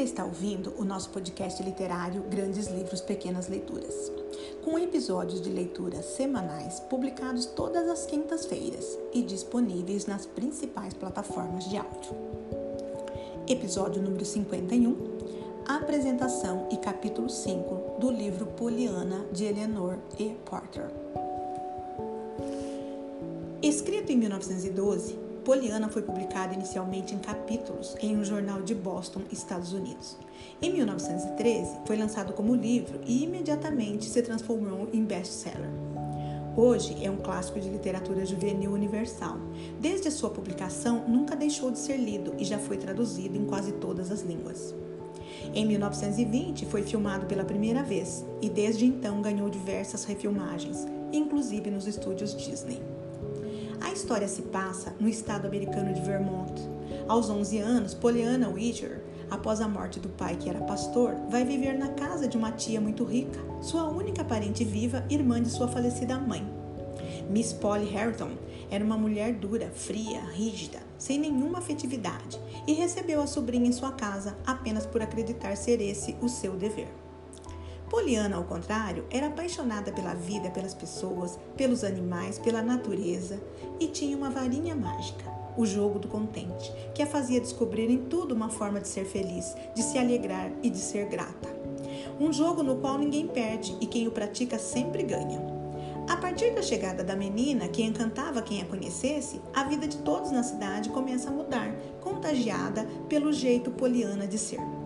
Você está ouvindo o nosso podcast literário Grandes Livros, Pequenas Leituras, com episódios de leitura semanais publicados todas as quintas-feiras e disponíveis nas principais plataformas de áudio. Episódio número 51, apresentação e capítulo 5 do livro Poliana de Eleanor E. Porter. Escrito em 1912, Poliana foi publicada inicialmente em capítulos em um jornal de Boston, Estados Unidos. Em 1913, foi lançado como livro e imediatamente se transformou em best-seller. Hoje é um clássico de literatura juvenil universal. Desde a sua publicação, nunca deixou de ser lido e já foi traduzido em quase todas as línguas. Em 1920, foi filmado pela primeira vez e desde então ganhou diversas refilmagens, inclusive nos estúdios Disney. A história se passa no estado americano de Vermont. Aos 11 anos, Pollyanna Widger, após a morte do pai que era pastor, vai viver na casa de uma tia muito rica, sua única parente viva, irmã de sua falecida mãe. Miss Polly Harrington era uma mulher dura, fria, rígida, sem nenhuma afetividade, e recebeu a sobrinha em sua casa apenas por acreditar ser esse o seu dever. Poliana, ao contrário, era apaixonada pela vida, pelas pessoas, pelos animais, pela natureza e tinha uma varinha mágica, o jogo do contente, que a fazia descobrir em tudo uma forma de ser feliz, de se alegrar e de ser grata. Um jogo no qual ninguém perde e quem o pratica sempre ganha. A partir da chegada da menina, que encantava quem a conhecesse, a vida de todos na cidade começa a mudar, contagiada pelo jeito poliana de ser.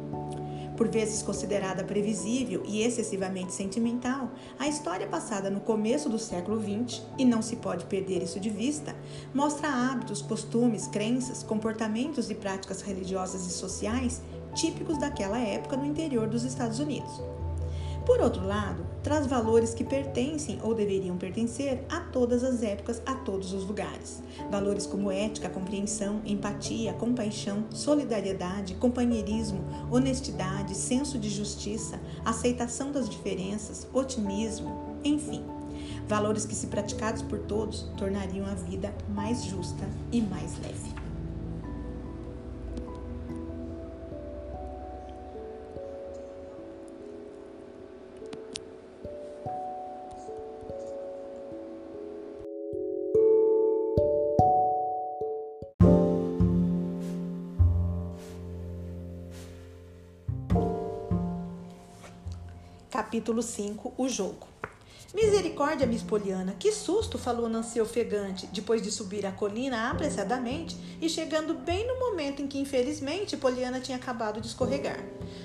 Por vezes considerada previsível e excessivamente sentimental, a história passada no começo do século XX, e não se pode perder isso de vista, mostra hábitos, costumes, crenças, comportamentos e práticas religiosas e sociais típicos daquela época no interior dos Estados Unidos. Por outro lado, traz valores que pertencem ou deveriam pertencer a todas as épocas, a todos os lugares. Valores como ética, compreensão, empatia, compaixão, solidariedade, companheirismo, honestidade, senso de justiça, aceitação das diferenças, otimismo, enfim. Valores que, se praticados por todos, tornariam a vida mais justa e mais leve. Capítulo 5 O jogo. Misericórdia, Miss Poliana, que susto! falou Nancy ofegante, depois de subir a colina apressadamente e chegando bem no momento em que, infelizmente, Poliana tinha acabado de escorregar.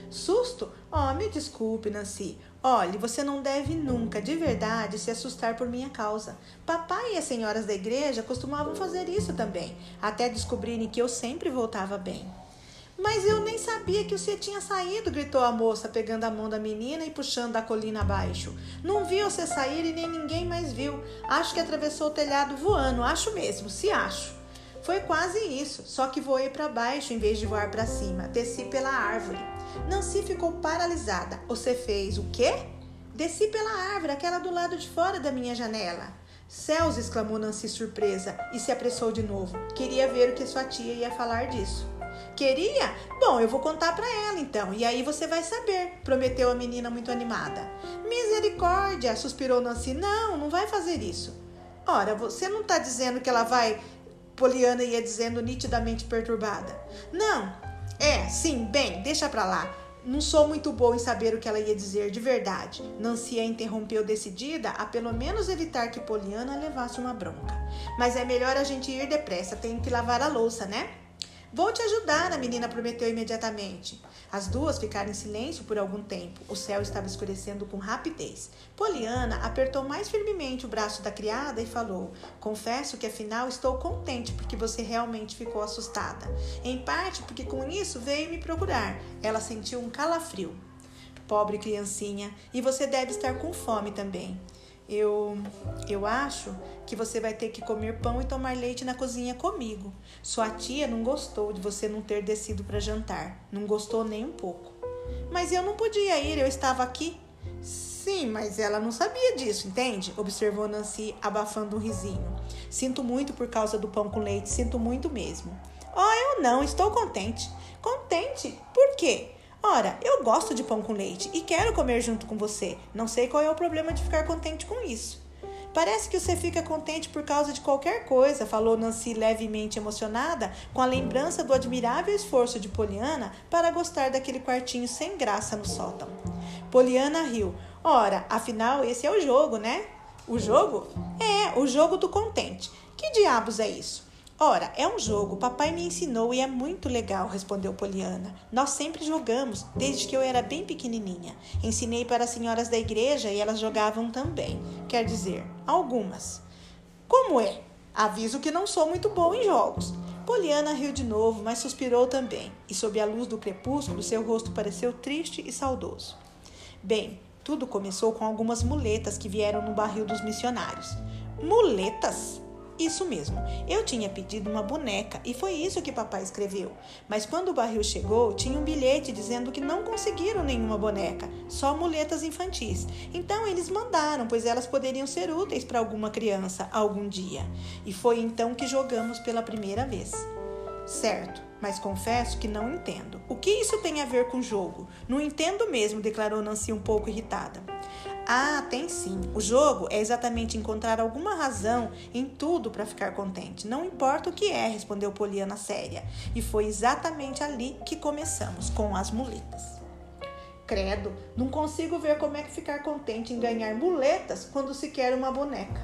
Susto? Oh, me desculpe, Nancy. Olhe, você não deve nunca, de verdade, se assustar por minha causa. Papai e as senhoras da igreja costumavam fazer isso também, até descobrirem que eu sempre voltava bem. Mas eu nem sabia que você tinha saído, gritou a moça, pegando a mão da menina e puxando da colina abaixo. Não vi você sair e nem ninguém mais viu. Acho que atravessou o telhado voando, acho mesmo, se acho. Foi quase isso, só que voei para baixo em vez de voar para cima. Desci pela árvore. Nancy ficou paralisada. Você fez o quê? Desci pela árvore, aquela do lado de fora da minha janela. Céus! exclamou Nancy surpresa e se apressou de novo. Queria ver o que sua tia ia falar disso. Queria? Bom, eu vou contar para ela então, e aí você vai saber, prometeu a menina muito animada. Misericórdia, suspirou Nancy. Não, não vai fazer isso. Ora, você não está dizendo que ela vai. Poliana ia dizendo nitidamente perturbada. Não, é, sim, bem, deixa pra lá. Não sou muito boa em saber o que ela ia dizer de verdade. Nancy a interrompeu decidida a pelo menos evitar que Poliana levasse uma bronca. Mas é melhor a gente ir depressa, tenho que lavar a louça, né? Vou te ajudar, a menina prometeu imediatamente. As duas ficaram em silêncio por algum tempo. O céu estava escurecendo com rapidez. Poliana apertou mais firmemente o braço da criada e falou: Confesso que afinal estou contente porque você realmente ficou assustada. Em parte porque com isso veio me procurar. Ela sentiu um calafrio. Pobre criancinha, e você deve estar com fome também. Eu, eu acho que você vai ter que comer pão e tomar leite na cozinha comigo. Sua tia não gostou de você não ter descido para jantar. Não gostou nem um pouco. Mas eu não podia ir, eu estava aqui. Sim, mas ela não sabia disso, entende? Observou Nancy, abafando um risinho. Sinto muito por causa do pão com leite, sinto muito mesmo. Oh, eu não, estou contente. Contente? Por quê? Ora, eu gosto de pão com leite e quero comer junto com você. Não sei qual é o problema de ficar contente com isso. Parece que você fica contente por causa de qualquer coisa, falou Nancy levemente emocionada com a lembrança do admirável esforço de Poliana para gostar daquele quartinho sem graça no sótão. Poliana riu. Ora, afinal, esse é o jogo, né? O jogo? É, o jogo do contente. Que diabos é isso? Ora, é um jogo, papai me ensinou e é muito legal, respondeu Poliana. Nós sempre jogamos, desde que eu era bem pequenininha. Ensinei para as senhoras da igreja e elas jogavam também. Quer dizer, algumas. Como é? Aviso que não sou muito boa em jogos. Poliana riu de novo, mas suspirou também, e sob a luz do crepúsculo seu rosto pareceu triste e saudoso. Bem, tudo começou com algumas muletas que vieram no barril dos missionários. Muletas? Isso mesmo, eu tinha pedido uma boneca e foi isso que papai escreveu. Mas quando o barril chegou, tinha um bilhete dizendo que não conseguiram nenhuma boneca, só muletas infantis. Então eles mandaram, pois elas poderiam ser úteis para alguma criança algum dia. E foi então que jogamos pela primeira vez. Certo, mas confesso que não entendo. O que isso tem a ver com jogo? Não entendo mesmo, declarou Nancy um pouco irritada. Ah, tem sim. O jogo é exatamente encontrar alguma razão em tudo para ficar contente. Não importa o que é, respondeu Poliana séria. E foi exatamente ali que começamos, com as muletas. Credo, não consigo ver como é que ficar contente em ganhar muletas quando se quer uma boneca.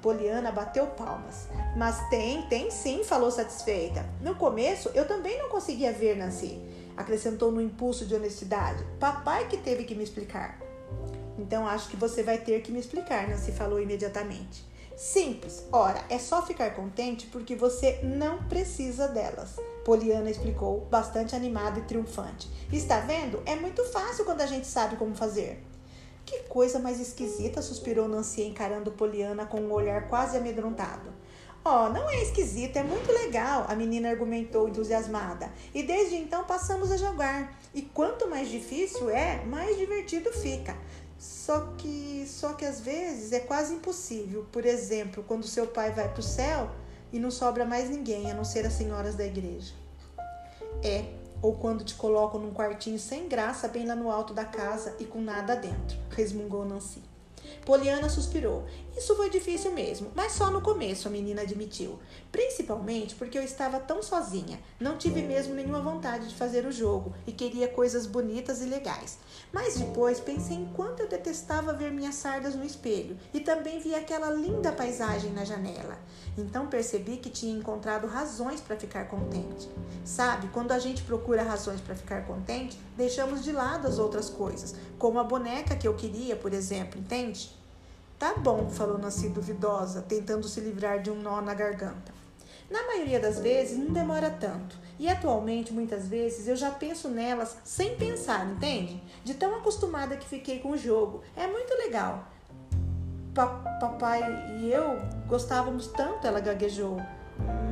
Poliana bateu palmas. Mas tem, tem sim, falou satisfeita. No começo eu também não conseguia ver, Nancy. Acrescentou no impulso de honestidade. Papai que teve que me explicar. Então acho que você vai ter que me explicar, Nancy falou imediatamente. Simples. Ora, é só ficar contente porque você não precisa delas. Poliana explicou, bastante animada e triunfante. Está vendo? É muito fácil quando a gente sabe como fazer. Que coisa mais esquisita, suspirou Nancy encarando Poliana com um olhar quase amedrontado. Oh, não é esquisito, é muito legal, a menina argumentou entusiasmada. E desde então passamos a jogar. E quanto mais difícil é, mais divertido fica. Só que, só que às vezes é quase impossível. Por exemplo, quando seu pai vai para o céu e não sobra mais ninguém, a não ser as senhoras da igreja. É, ou quando te colocam num quartinho sem graça bem lá no alto da casa e com nada dentro, resmungou Nancy. Poliana suspirou. Isso foi difícil mesmo, mas só no começo, a menina admitiu. Principalmente porque eu estava tão sozinha. Não tive mesmo nenhuma vontade de fazer o jogo e queria coisas bonitas e legais. Mas depois pensei em quanto eu detestava ver minhas sardas no espelho e também vi aquela linda paisagem na janela. Então percebi que tinha encontrado razões para ficar contente. Sabe, quando a gente procura razões para ficar contente, deixamos de lado as outras coisas, como a boneca que eu queria, por exemplo, entende? Tá bom, falou Nancy duvidosa, tentando se livrar de um nó na garganta. Na maioria das vezes não demora tanto. E atualmente, muitas vezes, eu já penso nelas sem pensar, entende? De tão acostumada que fiquei com o jogo. É muito legal. Pa papai e eu gostávamos tanto, ela gaguejou.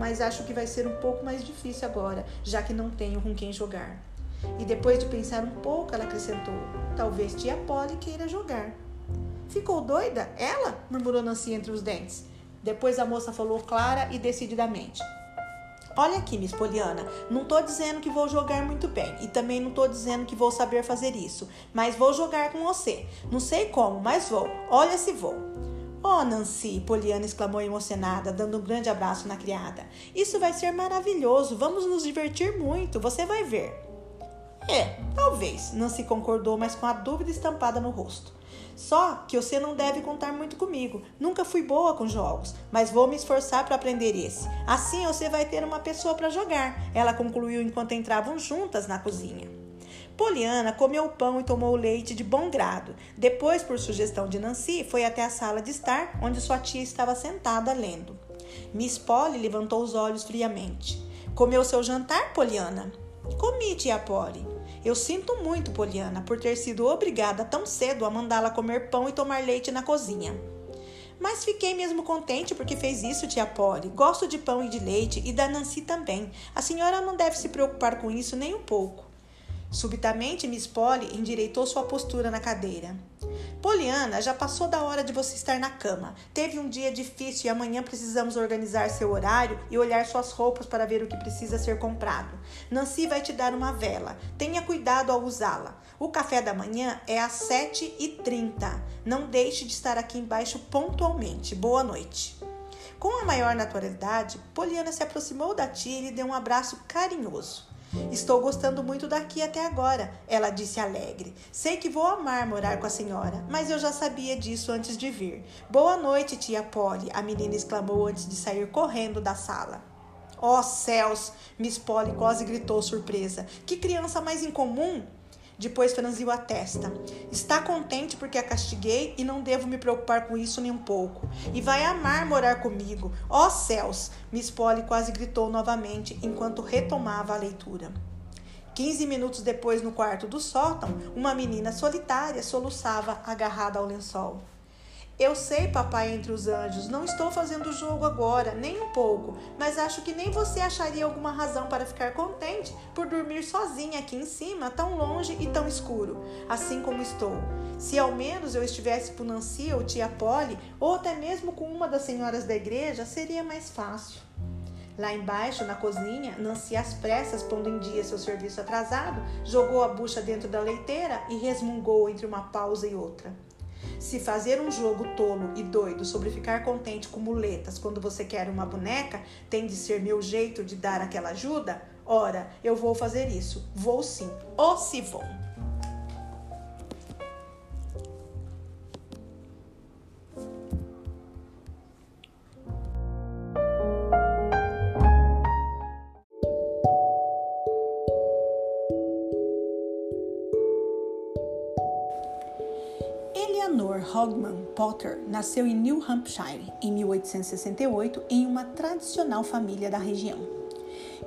Mas acho que vai ser um pouco mais difícil agora, já que não tenho com quem jogar. E depois de pensar um pouco, ela acrescentou: Talvez tia Polly queira jogar. Ficou doida? Ela? murmurou Nancy entre os dentes. Depois a moça falou clara e decididamente: Olha aqui, Miss Poliana, não tô dizendo que vou jogar muito bem e também não tô dizendo que vou saber fazer isso, mas vou jogar com você. Não sei como, mas vou. Olha se vou. Oh, Nancy, Poliana exclamou emocionada, dando um grande abraço na criada. Isso vai ser maravilhoso, vamos nos divertir muito, você vai ver. É, talvez, Nancy concordou, mas com a dúvida estampada no rosto. Só que você não deve contar muito comigo. Nunca fui boa com jogos, mas vou me esforçar para aprender esse. Assim você vai ter uma pessoa para jogar. Ela concluiu enquanto entravam juntas na cozinha. Poliana comeu o pão e tomou o leite de bom grado. Depois, por sugestão de Nancy, foi até a sala de estar, onde sua tia estava sentada lendo. Miss Polly levantou os olhos friamente. Comeu seu jantar, Poliana? Comi, tia Polly. Eu sinto muito, Poliana, por ter sido obrigada tão cedo a mandá-la comer pão e tomar leite na cozinha. Mas fiquei mesmo contente porque fez isso, tia Polly. Gosto de pão e de leite e da Nancy também. A senhora não deve se preocupar com isso nem um pouco. Subitamente, Miss Polly endireitou sua postura na cadeira. Poliana, já passou da hora de você estar na cama. Teve um dia difícil e amanhã precisamos organizar seu horário e olhar suas roupas para ver o que precisa ser comprado. Nancy vai te dar uma vela. Tenha cuidado ao usá-la. O café da manhã é às 7h30. Não deixe de estar aqui embaixo pontualmente. Boa noite. Com a maior naturalidade, Poliana se aproximou da tia e lhe deu um abraço carinhoso. Estou gostando muito daqui até agora, ela disse alegre. Sei que vou amar morar com a senhora, mas eu já sabia disso antes de vir. Boa noite, tia Polly, a menina exclamou antes de sair correndo da sala. Oh céus! Miss Polly quase gritou surpresa. Que criança mais incomum! Depois franziu a testa. Está contente porque a castiguei e não devo me preocupar com isso nem um pouco. E vai amar morar comigo. Ó oh, céus! Miss Polly quase gritou novamente enquanto retomava a leitura. Quinze minutos depois, no quarto do sótão, uma menina solitária soluçava agarrada ao lençol. Eu sei, papai entre os anjos, não estou fazendo jogo agora, nem um pouco, mas acho que nem você acharia alguma razão para ficar contente por dormir sozinha aqui em cima, tão longe e tão escuro, assim como estou. Se ao menos eu estivesse com Nancy ou tia Polly, ou até mesmo com uma das senhoras da igreja, seria mais fácil. Lá embaixo, na cozinha, Nancy, às pressas, pondo em dia seu serviço atrasado, jogou a bucha dentro da leiteira e resmungou entre uma pausa e outra. Se fazer um jogo tolo e doido sobre ficar contente com muletas quando você quer uma boneca tem de ser meu jeito de dar aquela ajuda, ora, eu vou fazer isso. Vou sim. Ou se vou. Hogman Potter nasceu em New Hampshire em 1868 em uma tradicional família da região.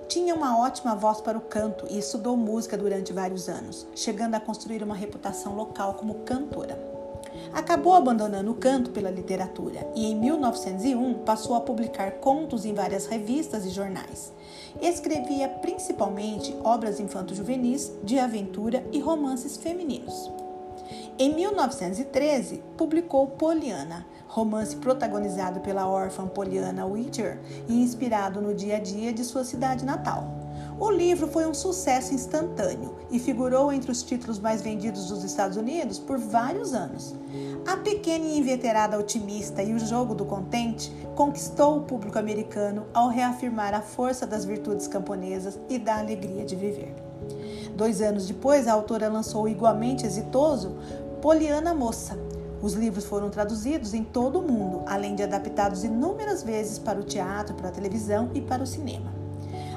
Tinha uma ótima voz para o canto e estudou música durante vários anos, chegando a construir uma reputação local como cantora. Acabou abandonando o canto pela literatura e em 1901 passou a publicar contos em várias revistas e jornais. Escrevia principalmente obras infanto-juvenis, de aventura e romances femininos. Em 1913, publicou Poliana, romance protagonizado pela órfã Poliana Whittier e inspirado no dia a dia de sua cidade natal. O livro foi um sucesso instantâneo e figurou entre os títulos mais vendidos dos Estados Unidos por vários anos. A pequena e inveterada otimista e o jogo do contente conquistou o público americano ao reafirmar a força das virtudes camponesas e da alegria de viver. Dois anos depois, a autora lançou o igualmente exitoso Poliana Moça. Os livros foram traduzidos em todo o mundo, além de adaptados inúmeras vezes para o teatro, para a televisão e para o cinema.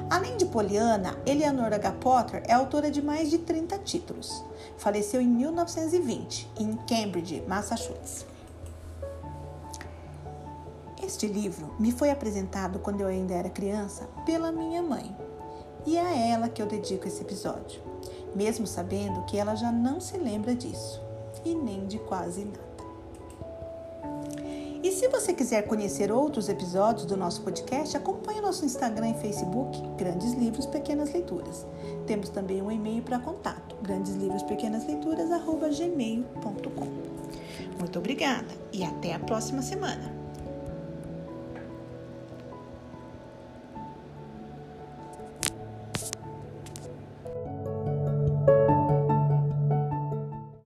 Além de Poliana, Eleanor H. Potter é autora de mais de 30 títulos. Faleceu em 1920, em Cambridge, Massachusetts. Este livro me foi apresentado quando eu ainda era criança pela minha mãe, e é a ela que eu dedico esse episódio, mesmo sabendo que ela já não se lembra disso e nem de quase nada. E se você quiser conhecer outros episódios do nosso podcast, acompanhe nosso Instagram e Facebook, Grandes Livros Pequenas Leituras. Temos também um e-mail para contato, grandeslivros_pequenasleituras@gmail.com. Muito obrigada e até a próxima semana.